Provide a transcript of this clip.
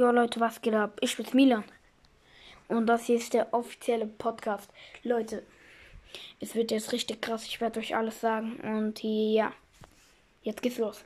Jo Leute, was geht ab? Ich bin's Milan. Und das hier ist der offizielle Podcast. Leute, es wird jetzt richtig krass. Ich werde euch alles sagen. Und ja, jetzt geht's los.